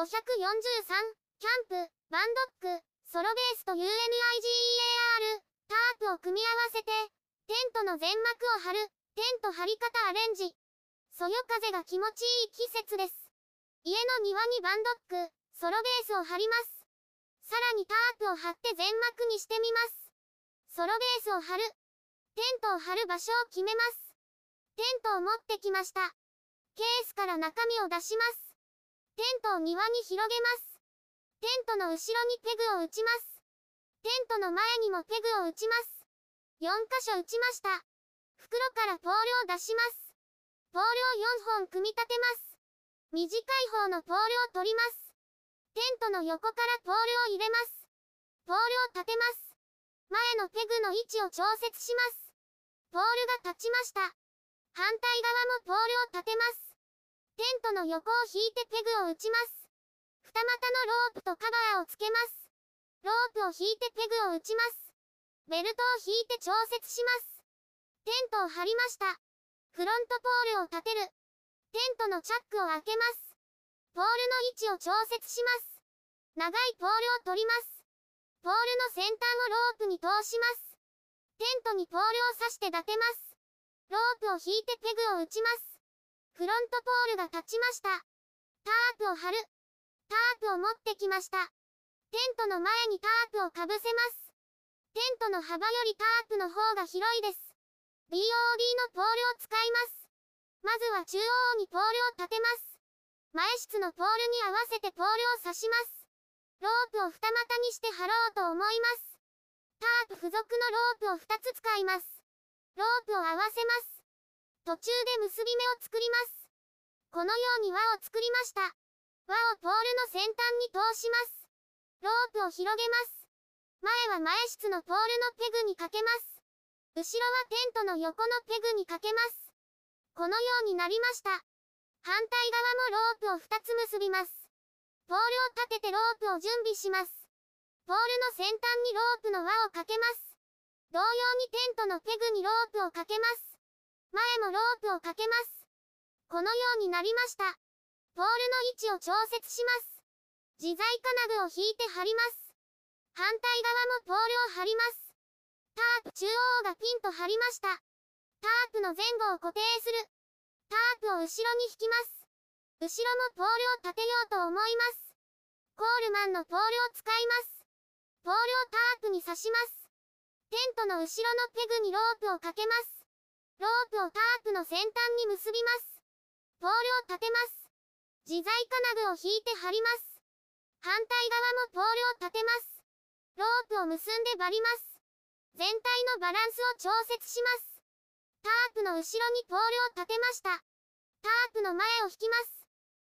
543、キャンプ、バンドック、ソロベースと UNIGEAR、タープを組み合わせて、テントの全幕を張る、テント張り方アレンジ。そよ風が気持ちいい季節です。家の庭にバンドック、ソロベースを張ります。さらにタープを張って全幕にしてみます。ソロベースを張る。テントを張る場所を決めます。テントを持ってきました。ケースから中身を出します。テントを庭に広げます。テントの後ろにペグを打ちます。テントの前にもペグを打ちます。4箇所打ちました。袋からポールを出します。ポールを4本組み立てます。短い方のポールを取ります。テントの横からポールを入れます。ポールを立てます。前のペグの位置を調節します。ポールが立ちました。反対側もポールを立てます。テントの横を引いてペグを打ちます。二股のロープとカバーをつけます。ロープを引いてペグを打ちます。ベルトを引いて調節します。テントを張りました。フロントポールを立てる。テントのチャックを開けます。ポールの位置を調節します。長いポールを取ります。ポールの先端をロープに通します。テントにポールを刺して立てます。ロープを引いてペグを打ちます。フロントポールが立ちました。タープを張る。タープを持ってきました。テントの前にタープをかぶせます。テントの幅よりタープの方が広いです。BOD のポールを使います。まずは中央にポールを立てます。前室のポールに合わせてポールを刺します。ロープを二股にして貼ろうと思います。タープ付属のロープを2つ使います。ロープを合わせます。途中で結び目を作ります。このように輪を作りました。輪をポールの先端に通します。ロープを広げます。前は前室のポールのペグにかけます。後ろはテントの横のペグにかけます。このようになりました。反対側もロープを2つ結びます。ポールを立ててロープを準備します。ポールの先端にロープの輪をかけます。同様にテントのペグにロープをかけます。前もロープをかけます。このようになりました。ポールの位置を調節します。自在金具を引いて貼ります。反対側もポールを貼ります。タープ中央がピンと張りました。タープの前後を固定する。タープを後ろに引きます。後ろもポールを立てようと思います。コールマンのポールを使います。ポールをタープに刺します。テントの後ろのペグにロープをかけます。ロープをタープの先端に結びます。ポールを立てます。自在金具を引いて貼ります。反対側もポールを立てます。ロープを結んでバリます。全体のバランスを調節します。タープの後ろにポールを立てました。タープの前を引きます。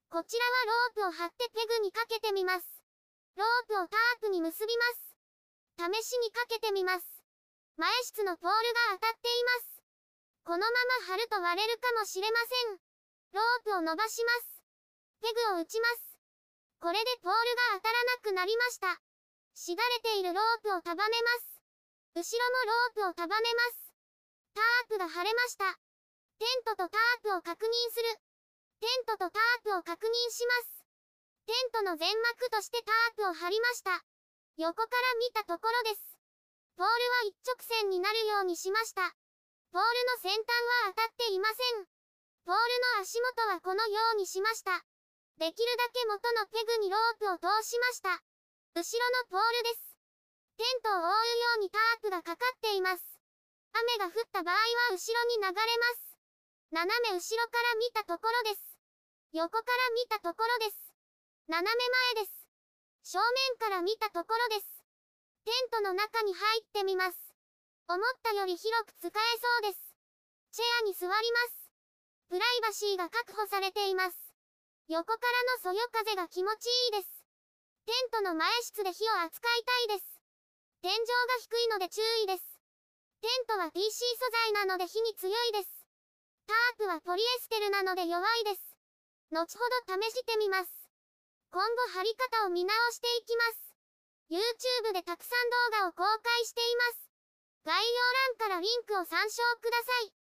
こちらはロープを張ってペグにかけてみます。ロープをタープに結びます。試しにかけてみます。前室のポールが当たっています。このまま貼ると割れるかもしれません。ロープを伸ばします。ペグを打ちます。これでポールが当たらなくなりました。しがれているロープを束ねます。後ろもロープを束ねます。タープが貼れました。テントとタープを確認する。テントとタープを確認します。テントの全幕としてタープを張りました。横から見たところです。ポールは一直線になるようにしました。ポールの先端は当たっていません。ポールの足元はこのようにしました。できるだけ元のペグにロープを通しました。後ろのポールです。テントを覆うようにタープがかかっています。雨が降った場合は後ろに流れます。斜め後ろから見たところです。横から見たところです。斜め前です。正面から見たところです。テントの中に入ってみます。思ったより広く使えそうです。チェアに座ります。プライバシーが確保されています。横からのそよ風が気持ちいいです。テントの前室で火を扱いたいです。天井が低いので注意です。テントは PC 素材なので火に強いです。タープはポリエステルなので弱いです。後ほど試してみます。今後貼り方を見直していきます。YouTube でたくさん動画を公開しています。概要欄からリンクを参照ください。